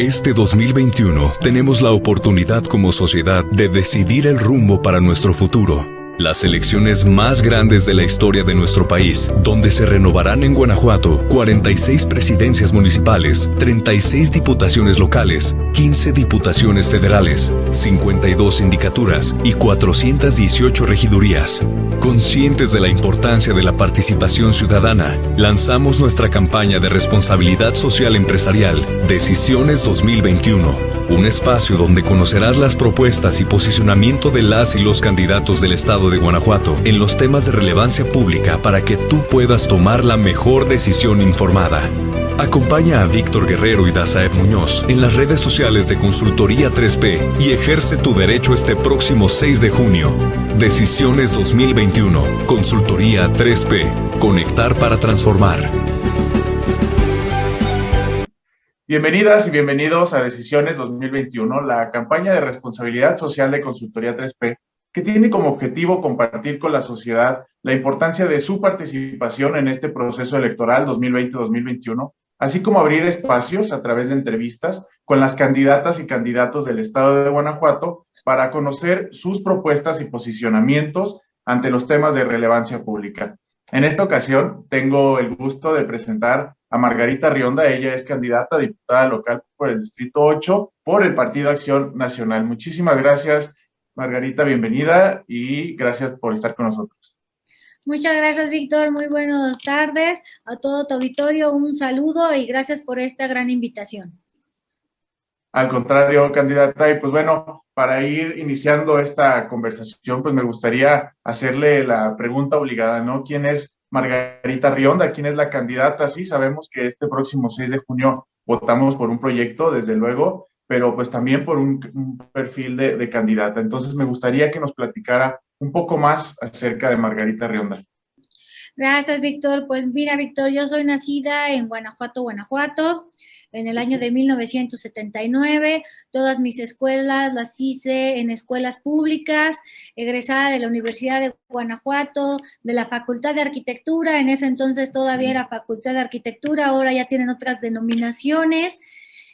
Este 2021 tenemos la oportunidad como sociedad de decidir el rumbo para nuestro futuro las elecciones más grandes de la historia de nuestro país, donde se renovarán en Guanajuato 46 presidencias municipales, 36 diputaciones locales, 15 diputaciones federales, 52 sindicaturas y 418 regidurías. Conscientes de la importancia de la participación ciudadana, lanzamos nuestra campaña de responsabilidad social empresarial, Decisiones 2021 un espacio donde conocerás las propuestas y posicionamiento de las y los candidatos del estado de Guanajuato en los temas de relevancia pública para que tú puedas tomar la mejor decisión informada. Acompaña a Víctor Guerrero y Dazaeb Muñoz en las redes sociales de Consultoría 3P y ejerce tu derecho este próximo 6 de junio. Decisiones 2021. Consultoría 3P. Conectar para transformar. Bienvenidas y bienvenidos a Decisiones 2021, la campaña de responsabilidad social de Consultoría 3P, que tiene como objetivo compartir con la sociedad la importancia de su participación en este proceso electoral 2020-2021, así como abrir espacios a través de entrevistas con las candidatas y candidatos del estado de Guanajuato para conocer sus propuestas y posicionamientos ante los temas de relevancia pública. En esta ocasión tengo el gusto de presentar a Margarita Rionda. Ella es candidata a diputada local por el Distrito 8 por el Partido Acción Nacional. Muchísimas gracias, Margarita, bienvenida y gracias por estar con nosotros. Muchas gracias, Víctor. Muy buenas tardes a todo tu auditorio. Un saludo y gracias por esta gran invitación. Al contrario, candidata, y pues bueno, para ir iniciando esta conversación, pues me gustaría hacerle la pregunta obligada, ¿no? ¿Quién es Margarita Rionda? ¿Quién es la candidata? Sí, sabemos que este próximo 6 de junio votamos por un proyecto, desde luego, pero pues también por un, perfil de, de, candidata. Entonces me gustaría que nos platicara un poco más acerca de Margarita Rionda. Gracias, Víctor. Pues mira, Víctor, yo soy nacida en Guanajuato, Guanajuato en el año de 1979. Todas mis escuelas las hice en escuelas públicas, egresada de la Universidad de Guanajuato, de la Facultad de Arquitectura. En ese entonces todavía era Facultad de Arquitectura, ahora ya tienen otras denominaciones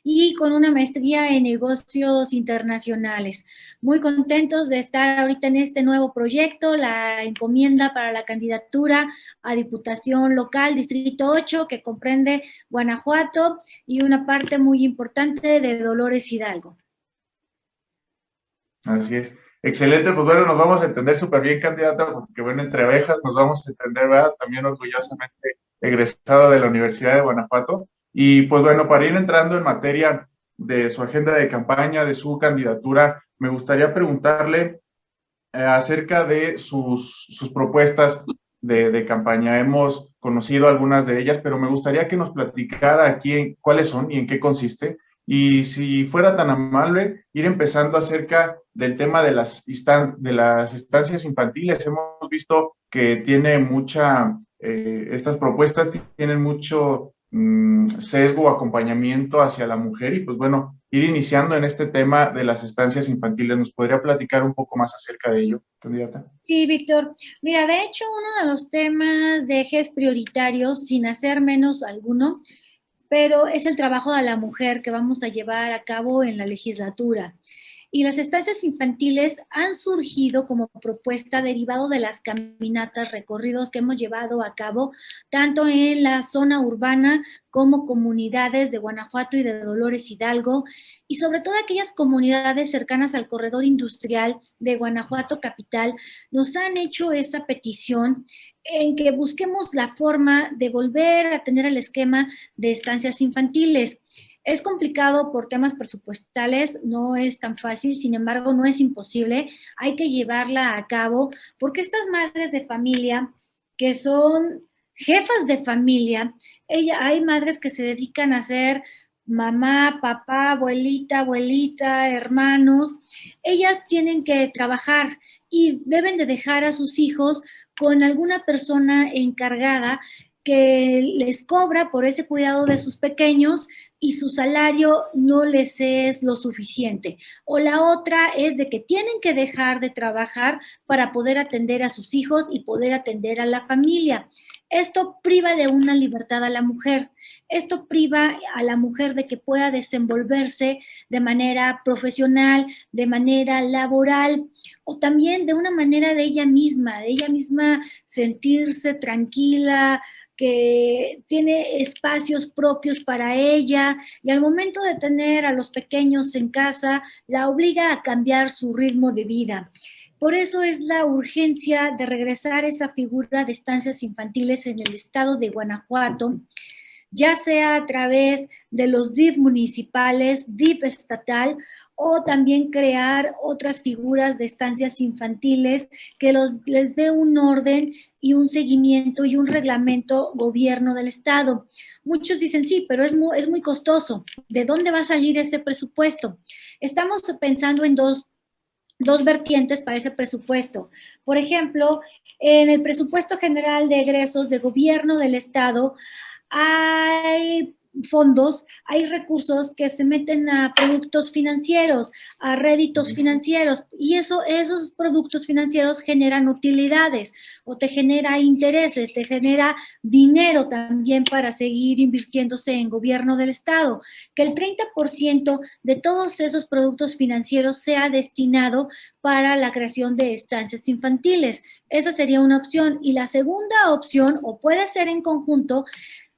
y con una maestría en negocios internacionales. Muy contentos de estar ahorita en este nuevo proyecto, la encomienda para la candidatura a Diputación Local Distrito 8, que comprende Guanajuato y una parte muy importante de Dolores Hidalgo. Así es. Excelente, pues bueno, nos vamos a entender súper bien, candidata, porque bueno, entre abejas nos vamos a entender, ¿verdad? También orgullosamente egresado de la Universidad de Guanajuato. Y pues bueno, para ir entrando en materia de su agenda de campaña, de su candidatura, me gustaría preguntarle eh, acerca de sus, sus propuestas de, de, campaña. Hemos conocido algunas de ellas, pero me gustaría que nos platicara aquí cuáles son y en qué consiste. Y si fuera tan amable, ir empezando acerca del tema de las, de las estancias infantiles. Hemos visto que tiene mucha, eh, estas propuestas tienen mucho Mm, sesgo o acompañamiento hacia la mujer y pues bueno, ir iniciando en este tema de las estancias infantiles. ¿Nos podría platicar un poco más acerca de ello, candidata? Sí, Víctor. Mira, de hecho, uno de los temas de ejes prioritarios, sin hacer menos alguno, pero es el trabajo de la mujer que vamos a llevar a cabo en la legislatura y las estancias infantiles han surgido como propuesta derivado de las caminatas, recorridos que hemos llevado a cabo tanto en la zona urbana como comunidades de Guanajuato y de Dolores Hidalgo y sobre todo aquellas comunidades cercanas al corredor industrial de Guanajuato Capital nos han hecho esa petición en que busquemos la forma de volver a tener el esquema de estancias infantiles. Es complicado por temas presupuestales, no es tan fácil, sin embargo, no es imposible. Hay que llevarla a cabo porque estas madres de familia que son jefas de familia, ella, hay madres que se dedican a ser mamá, papá, abuelita, abuelita, hermanos. Ellas tienen que trabajar y deben de dejar a sus hijos con alguna persona encargada que les cobra por ese cuidado de sus pequeños, y su salario no les es lo suficiente. O la otra es de que tienen que dejar de trabajar para poder atender a sus hijos y poder atender a la familia. Esto priva de una libertad a la mujer. Esto priva a la mujer de que pueda desenvolverse de manera profesional, de manera laboral o también de una manera de ella misma, de ella misma sentirse tranquila, que tiene espacios propios para ella y al momento de tener a los pequeños en casa, la obliga a cambiar su ritmo de vida. Por eso es la urgencia de regresar esa figura de estancias infantiles en el estado de Guanajuato, ya sea a través de los DIF municipales, DIF estatal o también crear otras figuras de estancias infantiles que los, les dé un orden y un seguimiento y un reglamento gobierno del Estado. Muchos dicen, sí, pero es muy, es muy costoso. ¿De dónde va a salir ese presupuesto? Estamos pensando en dos dos vertientes para ese presupuesto. Por ejemplo, en el presupuesto general de egresos de gobierno del Estado hay fondos, hay recursos que se meten a productos financieros, a réditos financieros, y eso, esos productos financieros generan utilidades o te genera intereses, te genera dinero también para seguir invirtiéndose en gobierno del Estado. Que el 30% de todos esos productos financieros sea destinado para la creación de estancias infantiles. Esa sería una opción. Y la segunda opción, o puede ser en conjunto,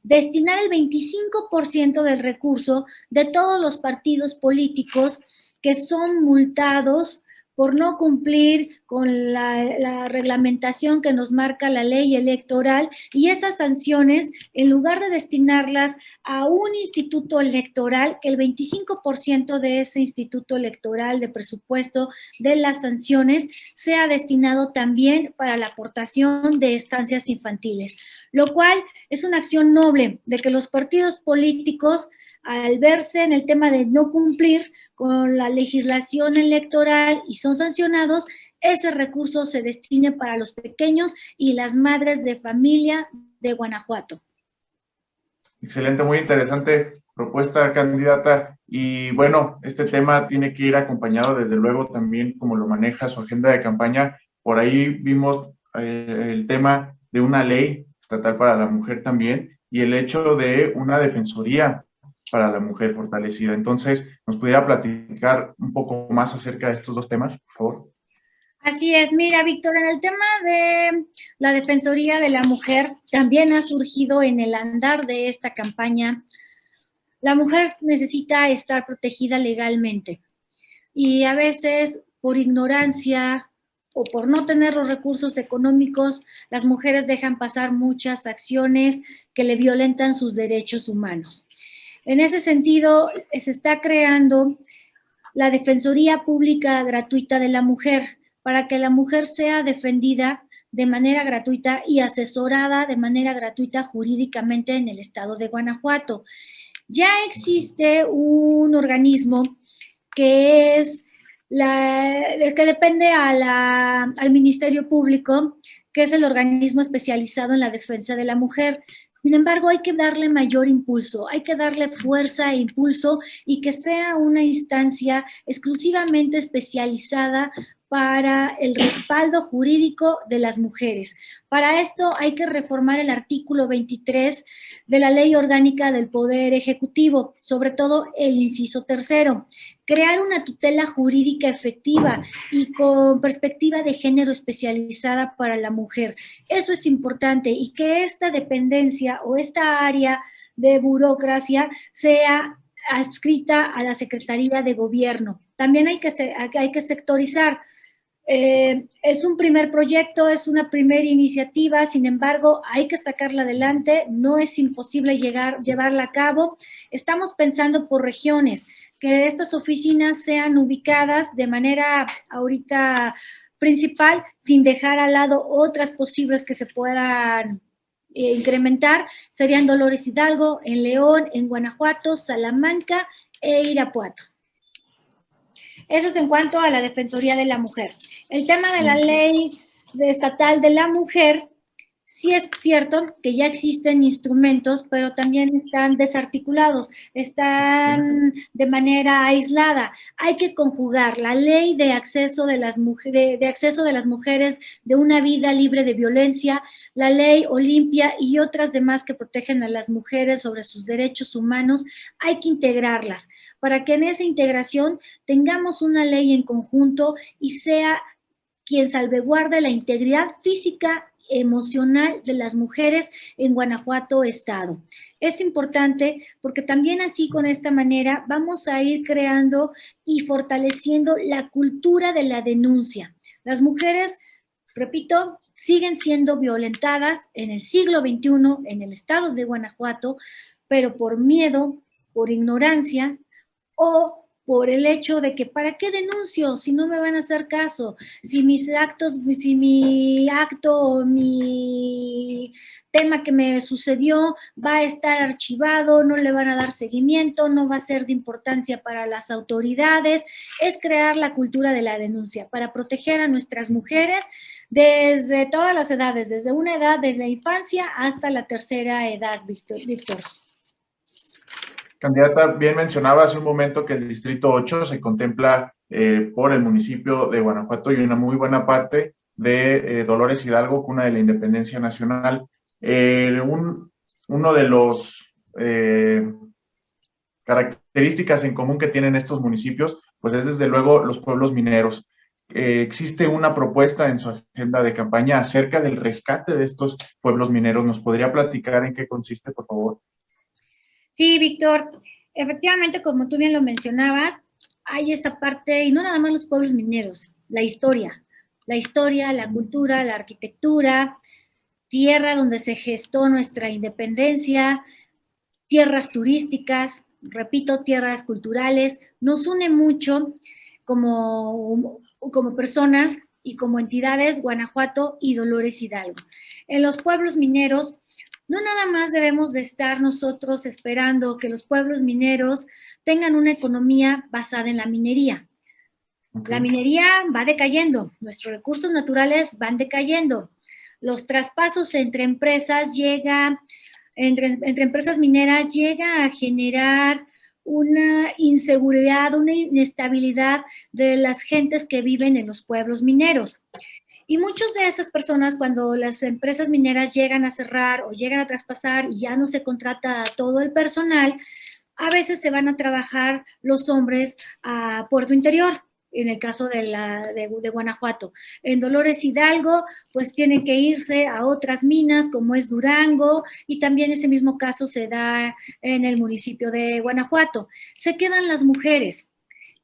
destinar el 25% del recurso de todos los partidos políticos que son multados por no cumplir con la, reglamentación que nos marca la ley electoral y esas sanciones, en lugar de destinarlas a un instituto electoral, que el 25% de ese instituto electoral de presupuesto de las sanciones sea destinado también para la aportación de estancias infantiles, lo cual es una acción noble de que los partidos políticos al verse en el tema de no cumplir con la legislación electoral y son sancionados, ese recurso se destine para los pequeños y las madres de familia de Guanajuato. Excelente, muy interesante propuesta, candidata. Y bueno, este tema tiene que ir acompañado, desde luego, también como lo maneja su agenda de campaña. Por ahí vimos eh, el tema de una ley estatal para la mujer también y el hecho de una defensoría para la mujer fortalecida. Entonces, ¿nos pudiera platicar un poco más acerca de estos dos temas, por favor? Así es, mira, Víctor, en el tema de la Defensoría de la Mujer, también ha surgido en el andar de esta campaña, la mujer necesita estar protegida legalmente y a veces por ignorancia o por no tener los recursos económicos, las mujeres dejan pasar muchas acciones que le violentan sus derechos humanos. En ese sentido, se está creando la Defensoría Pública Gratuita de la Mujer para que la mujer sea defendida de manera gratuita y asesorada de manera gratuita jurídicamente en el estado de Guanajuato. Ya existe un organismo que es la, que depende al Ministerio Público, que es el organismo especializado en la defensa de la mujer. Sin embargo, hay que darle mayor impulso, hay que darle fuerza e impulso y que sea una instancia exclusivamente especializada para el respaldo jurídico de las mujeres. Para esto hay que reformar el artículo 23 de la Ley Orgánica del Poder Ejecutivo, sobre todo el inciso tercero, crear una tutela jurídica efectiva y con perspectiva de género especializada para la mujer. Eso es importante y que esta dependencia o esta área de burocracia sea adscrita a la Secretaría de Gobierno. También hay que, hay que sectorizar eh, es un primer proyecto, es una primera iniciativa, sin embargo, hay que sacarla adelante, no es imposible llegar, llevarla a cabo. Estamos pensando por regiones, que estas oficinas sean ubicadas de manera ahorita principal, sin dejar al lado otras posibles que se puedan eh, incrementar, serían Dolores Hidalgo, en León, en Guanajuato, Salamanca e Irapuato. Eso es en cuanto a la Defensoría de la Mujer. El tema de la ley estatal de la mujer Sí es cierto que ya existen instrumentos, pero también están desarticulados, están de manera aislada. Hay que conjugar la ley de acceso de las, mujeres, de acceso de las mujeres de una vida libre de violencia, la ley Olimpia y otras demás que protegen a las mujeres sobre sus derechos humanos. Hay que integrarlas para que en esa integración tengamos una ley en conjunto y sea quien salvaguarde la integridad física emocional de las mujeres en Guanajuato Estado. Es importante porque también así con esta manera vamos a ir creando y fortaleciendo la cultura de la denuncia. Las mujeres, repito, siguen siendo violentadas en el siglo XXI en el estado de Guanajuato, pero por miedo, por ignorancia o por el hecho de que ¿para qué denuncio si no me van a hacer caso? Si mis actos, si mi acto o mi tema que me sucedió va a estar archivado, no le van a dar seguimiento, no va a ser de importancia para las autoridades, es crear la cultura de la denuncia para proteger a nuestras mujeres desde todas las edades, desde una edad de la infancia hasta la tercera edad, Víctor. Candidata, bien mencionaba hace un momento que el Distrito 8 se contempla eh, por el municipio de Guanajuato y una muy buena parte de eh, Dolores Hidalgo, cuna de la independencia nacional. Eh, uno de los características en común que tienen estos municipios, pues es desde luego los pueblos mineros. existe una propuesta en su agenda de campaña acerca del rescate de estos pueblos mineros. ¿Nos podría platicar en qué consiste, por favor? Sí, Víctor, efectivamente, como tú bien lo mencionabas, hay esa parte, y no nada más los pueblos mineros, la historia, la historia, la cultura, la arquitectura, tierra donde se gestó nuestra independencia, tierras turísticas, repito, tierras culturales, nos une mucho como, como personas y como entidades Guanajuato y Dolores Hidalgo. En los pueblos mineros no nada más debemos de estar nosotros esperando que los pueblos mineros tengan una economía basada en la minería. La minería va decayendo, nuestros recursos naturales van decayendo. Los traspasos entre empresas llega, entre, entre empresas mineras llega a generar una inseguridad, una inestabilidad de las gentes que viven en los pueblos mineros. Y muchas de esas personas, cuando las empresas mineras llegan a cerrar o llegan a traspasar y ya no se contrata a todo el personal, a veces se van a trabajar los hombres a Puerto Interior, en el caso de, la, de, Guanajuato. En Dolores Hidalgo, pues tienen que irse a otras minas como es Durango y también ese mismo caso se da en el municipio de Guanajuato. Se quedan las mujeres.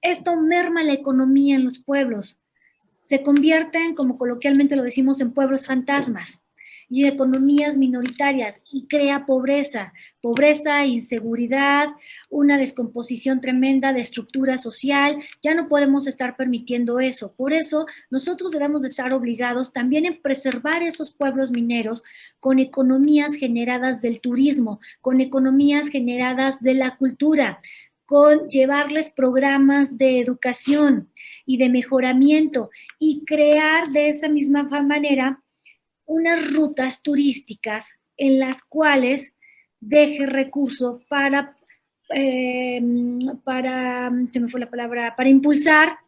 Esto merma la economía en los pueblos se convierten, como coloquialmente lo decimos, en pueblos fantasmas y economías minoritarias y crea pobreza, pobreza, inseguridad, una descomposición tremenda de estructura social. Ya no podemos estar permitiendo eso. Por eso nosotros debemos de estar obligados también en preservar esos pueblos mineros con economías generadas del turismo, con economías generadas de la cultura, con llevarles programas de educación y de mejoramiento y crear de esa misma manera unas rutas turísticas en las cuales deje recurso para, eh, para, se me fue la palabra, para impulsar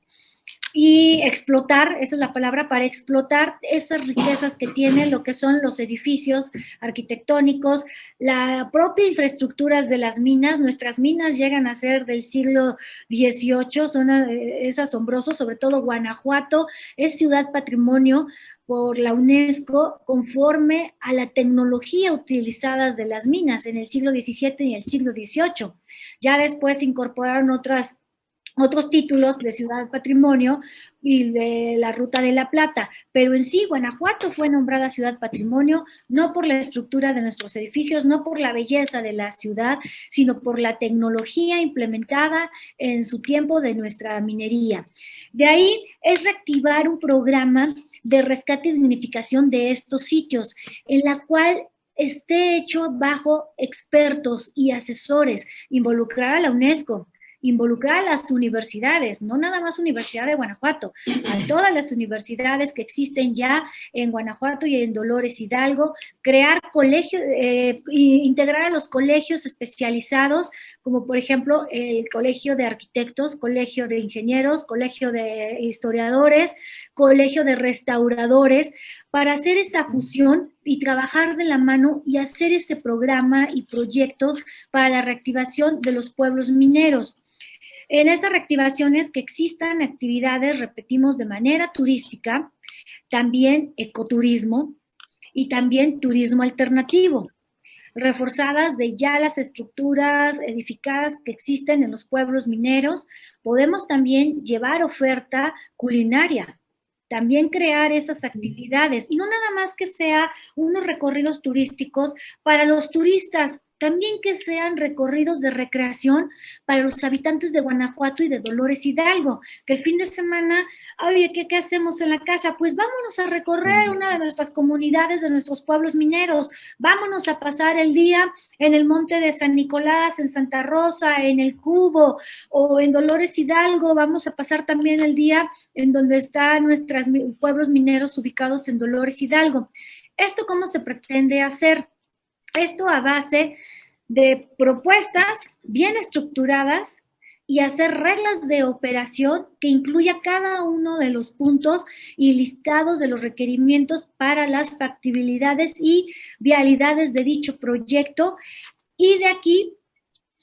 y explotar, esa es la palabra, para explotar esas riquezas que tienen lo que son los edificios arquitectónicos, la propia infraestructura de las minas. Nuestras minas llegan a ser del siglo XVIII, eh, es asombroso, sobre todo Guanajuato, es ciudad patrimonio por la UNESCO conforme a la tecnología utilizada de las minas en el siglo XVII y el siglo XVIII. Ya después incorporaron otras otros títulos de Ciudad Patrimonio y de la Ruta de la Plata, pero en sí Guanajuato fue nombrada Ciudad Patrimonio no por la estructura de nuestros edificios, no por la belleza de la ciudad, sino por la tecnología implementada en su tiempo de nuestra minería. De ahí es reactivar un programa de rescate y dignificación de estos sitios, en la cual esté hecho bajo expertos y asesores, involucrar a la UNESCO, involucrar a las universidades, no nada más Universidad de Guanajuato, a todas las universidades que existen ya en Guanajuato y en Dolores Hidalgo, crear colegios, eh, integrar a los colegios especializados, como por ejemplo el Colegio de Arquitectos, Colegio de Ingenieros, Colegio de Historiadores, Colegio de Restauradores, para hacer esa fusión y trabajar de la mano y hacer ese programa y proyecto para la reactivación de los pueblos mineros. En esas reactivaciones que existan actividades, repetimos, de manera turística, también ecoturismo y también turismo alternativo, reforzadas de ya las estructuras edificadas que existen en los pueblos mineros, podemos también llevar oferta culinaria, también crear esas actividades y no nada más que sea unos recorridos turísticos para los turistas, también que sean recorridos de recreación para los habitantes de Guanajuato y de Dolores Hidalgo, que el fin de semana, oye, ¿qué, ¿qué, hacemos en la casa? Pues vámonos a recorrer una de nuestras comunidades, de nuestros pueblos mineros, vámonos a pasar el día en el monte de San Nicolás, en Santa Rosa, en el Cubo o en Dolores Hidalgo, vamos a pasar también el día en donde están nuestros pueblos mineros ubicados en Dolores Hidalgo. ¿Esto cómo se pretende hacer? Esto a base de propuestas bien estructuradas y hacer reglas de operación que incluya cada uno de los puntos y listados de los requerimientos para las factibilidades y vialidades de dicho proyecto. Y de aquí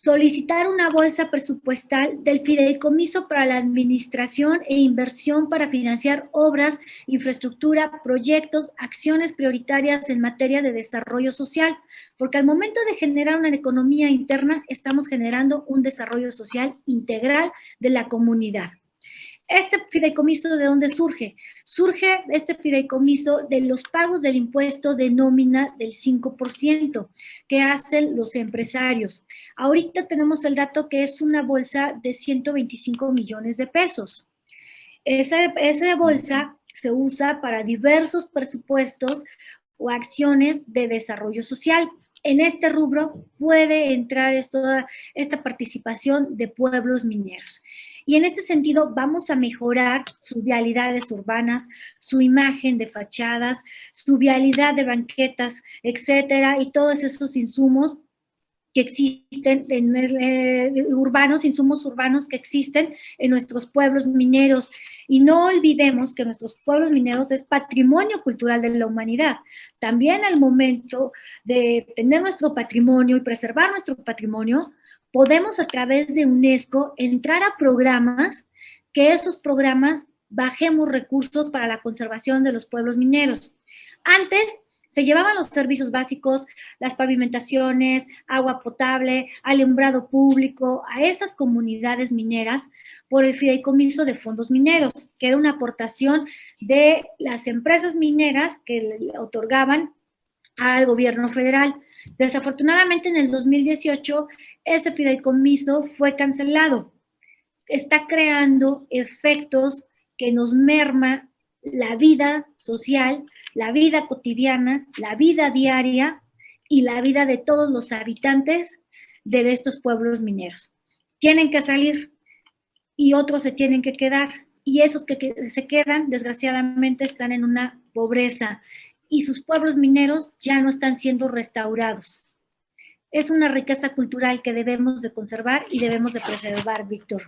solicitar una bolsa presupuestal del fideicomiso para la administración e inversión para financiar obras, infraestructura, proyectos, acciones prioritarias en materia de desarrollo social, porque al momento de generar una economía interna, estamos generando un desarrollo social integral de la comunidad. Este fideicomiso, ¿de dónde surge? Surge este fideicomiso de los pagos del impuesto de nómina del 5% que hacen los empresarios. Ahorita tenemos el dato que es una bolsa de 125 millones de pesos. Esa, bolsa se usa para diversos presupuestos o acciones de desarrollo social. En este rubro puede entrar esta participación de pueblos mineros. Y en este sentido vamos a mejorar sus vialidades urbanas, su imagen de fachadas, su vialidad de banquetas, etcétera, y todos esos insumos que existen en eh, urbanos, insumos urbanos que existen en nuestros pueblos mineros. Y no olvidemos que nuestros pueblos mineros es patrimonio cultural de la humanidad. También al momento de tener nuestro patrimonio y preservar nuestro patrimonio, podemos a través de UNESCO entrar a programas, que esos programas bajemos recursos para la conservación de los pueblos mineros. Antes se llevaban los servicios básicos, las pavimentaciones, agua potable, alumbrado público a esas comunidades mineras por el fideicomiso de fondos mineros, que era una aportación de las empresas mineras que le otorgaban al gobierno federal. Desafortunadamente en el 2018 ese fideicomiso fue cancelado. Está creando efectos que nos merma la vida social, la vida cotidiana, la vida diaria y la vida de todos los habitantes de estos pueblos mineros. Tienen que salir y otros se tienen que quedar. Y esos que, se quedan, desgraciadamente, están en una pobreza y sus pueblos mineros ya no están siendo restaurados. Es una riqueza cultural que debemos de conservar y debemos de preservar, Víctor.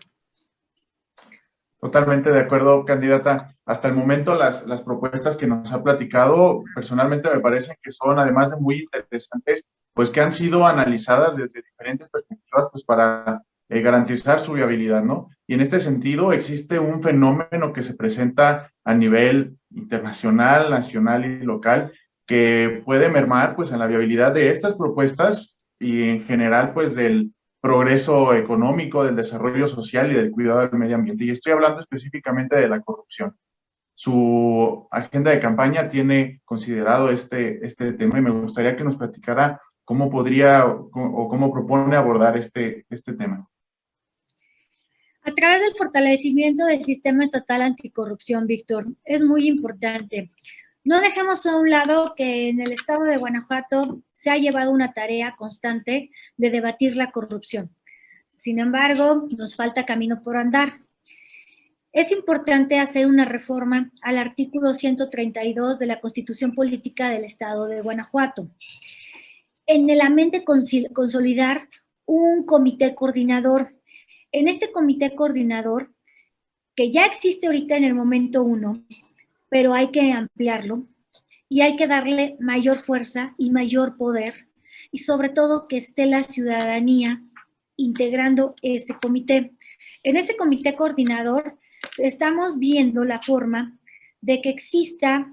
Totalmente de acuerdo, candidata. Hasta el momento las, las propuestas que nos ha platicado, personalmente me parecen que son, además de muy interesantes, pues que han sido analizadas desde diferentes perspectivas, pues para eh, garantizar su viabilidad, ¿no? Y en este sentido existe un fenómeno que se presenta a nivel internacional, nacional y local que puede mermar pues en la viabilidad de estas propuestas y en general pues del progreso económico, del desarrollo social y del cuidado del medio ambiente. Y estoy hablando específicamente de la corrupción. Su agenda de campaña tiene considerado este, este tema y me gustaría que nos platicara cómo podría o cómo propone abordar este, este tema. A través del fortalecimiento del sistema estatal anticorrupción, Víctor, es muy importante. No dejemos a un lado que en el estado de Guanajuato se ha llevado una tarea constante de debatir la corrupción. Sin embargo, nos falta camino por andar. Es importante hacer una reforma al artículo 132 de la Constitución Política del Estado de Guanajuato. En la mente consolidar un comité coordinador. En este comité coordinador, que ya existe ahorita en el momento uno, pero hay que ampliarlo y hay que darle mayor fuerza y mayor poder y sobre todo que esté la ciudadanía integrando este comité. En este comité coordinador estamos viendo la forma de que exista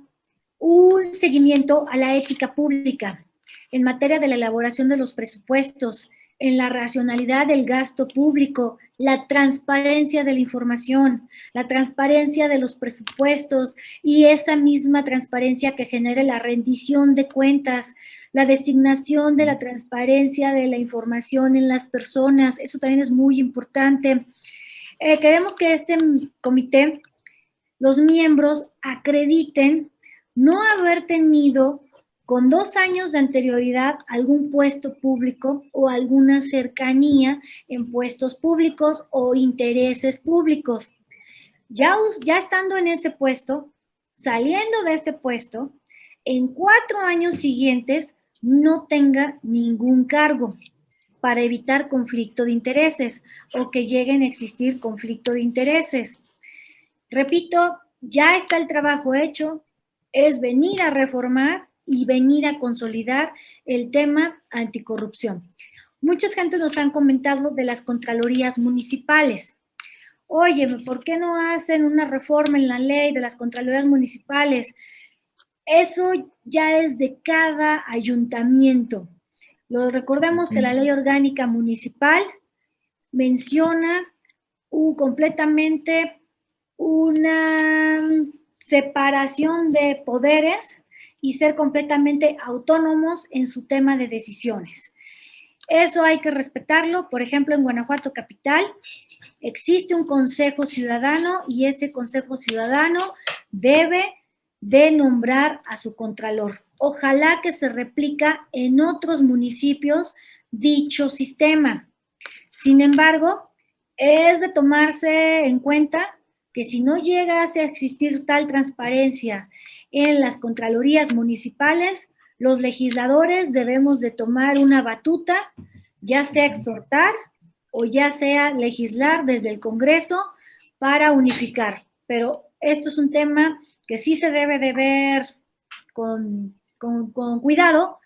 un seguimiento a la ética pública en materia de la elaboración de los presupuestos, en la racionalidad del gasto público, la transparencia de la información, la transparencia de los presupuestos y esa misma transparencia que genere la rendición de cuentas, la designación de la transparencia de la información en las personas, eso también es muy importante. Eh, queremos que este comité, los miembros acrediten no haber tenido con dos años de anterioridad algún puesto público o alguna cercanía en puestos públicos o intereses públicos. Ya, ya estando en ese puesto, saliendo de este puesto, en cuatro años siguientes no tenga ningún cargo para evitar conflicto de intereses o que lleguen a existir conflicto de intereses. Repito, ya está el trabajo hecho, es venir a reformar y venir a consolidar el tema anticorrupción. Muchas gente nos han comentado de las contralorías municipales. Oye, ¿por qué no hacen una reforma en la ley de las contralorías municipales? Eso ya es de cada ayuntamiento. Lo recordemos que la ley orgánica municipal menciona completamente una separación de poderes y ser completamente autónomos en su tema de decisiones. Eso hay que respetarlo. Por ejemplo, en Guanajuato Capital existe un Consejo Ciudadano y ese Consejo Ciudadano debe de nombrar a su contralor. Ojalá que se replica en otros municipios dicho sistema. Sin embargo, es de tomarse en cuenta que si no llega a existir tal transparencia en las contralorías municipales, los legisladores debemos de tomar una batuta, ya sea exhortar o ya sea legislar desde el Congreso para unificar. Pero esto es un tema que sí se debe de ver con, con cuidado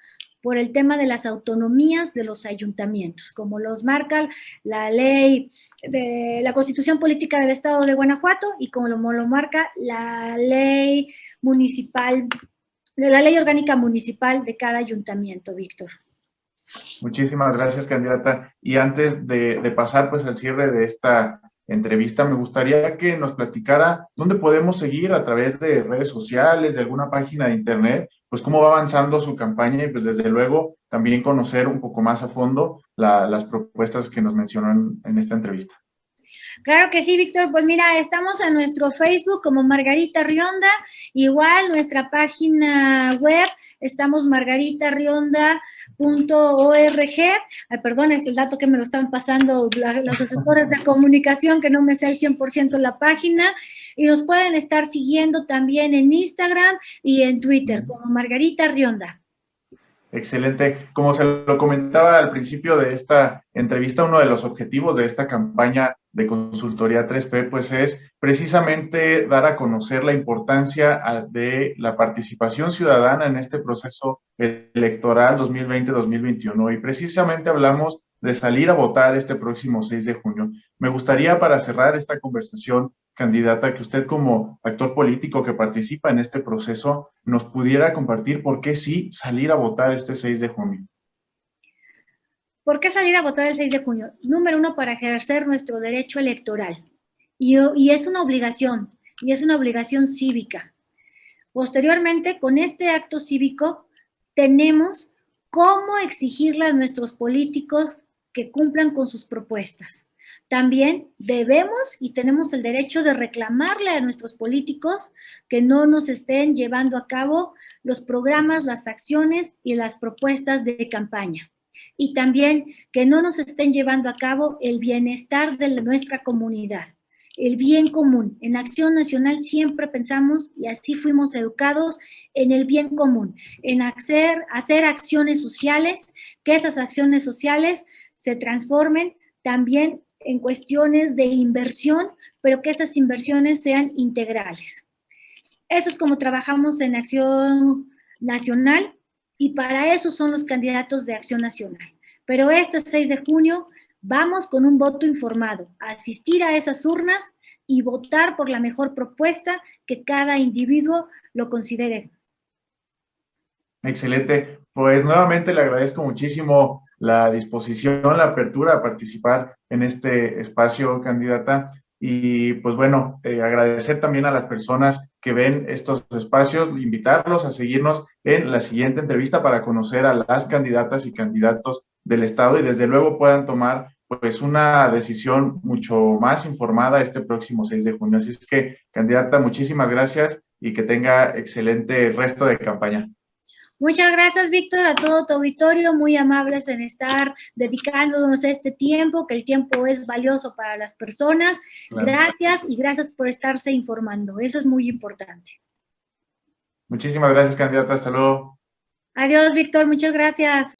por el tema de las autonomías de los ayuntamientos, como los marca la ley de la Constitución Política del Estado de Guanajuato y como lo, marca la ley municipal, de la ley orgánica municipal de cada ayuntamiento, Víctor. Muchísimas gracias, candidata. Y antes de, de pasar pues al cierre de esta entrevista, me gustaría que nos platicara dónde podemos seguir a través de redes sociales, de alguna página de internet, pues cómo va avanzando su campaña y pues desde luego también conocer un poco más a fondo las propuestas que nos mencionó en esta entrevista. Claro que sí, Víctor. Pues mira, estamos en nuestro Facebook como Margarita Rionda, igual nuestra página web, estamos margaritarionda.org. Ay, perdón, es el dato que me lo están pasando los asesores de comunicación, que no me sé el 100% la página. Y nos pueden estar siguiendo también en Instagram y en Twitter como Margarita Rionda. Excelente. Como se lo comentaba al principio de esta entrevista, uno de los objetivos de esta campaña de consultoría 3P, pues es precisamente dar a conocer la importancia ah, de la participación ciudadana en este proceso electoral 2020-2021. Y precisamente hablamos de salir a votar este próximo 6 de junio. Me gustaría para cerrar esta conversación candidata, que usted como actor político que participa en este proceso nos pudiera compartir por qué sí salir a votar este 6 de junio. ¿Por qué salir a votar el 6 de junio? Número uno, para ejercer nuestro derecho electoral. Y, y es una obligación, y es una obligación cívica. Posteriormente, con este acto cívico, tenemos cómo exigirle a nuestros políticos que cumplan con sus propuestas. También debemos y tenemos el derecho de reclamarle a nuestros políticos que no nos estén llevando a cabo los programas, las acciones y las propuestas de campaña. Y también que no nos estén llevando a cabo el bienestar de nuestra comunidad, el bien común. En Acción Nacional siempre pensamos, y así fuimos educados, en el bien común, en hacer, hacer acciones sociales, que esas acciones sociales se transformen también en cuestiones de inversión, pero que esas inversiones sean integrales. Eso es como trabajamos en Acción Nacional y para eso son los candidatos de Acción Nacional. Pero este 6 de junio vamos con un voto informado, a asistir a esas urnas y votar por la mejor propuesta que cada individuo lo considere. Excelente. Pues nuevamente le agradezco muchísimo la disposición, la apertura a participar en este espacio, candidata. Y pues bueno, eh, agradecer también a las personas que ven estos espacios, invitarlos a seguirnos en la siguiente entrevista para conocer a las candidatas y candidatos del Estado y desde luego puedan tomar pues una decisión mucho más informada este próximo 6 de junio. Así es que, candidata, muchísimas gracias y que tenga excelente resto de campaña. Muchas gracias, Víctor, a todo tu auditorio, muy amables en estar dedicándonos este tiempo, que el tiempo es valioso para las personas. Gracias y gracias por estarse informando. Eso es muy importante. Muchísimas gracias, candidata. Hasta luego. Adiós, Víctor. Muchas gracias.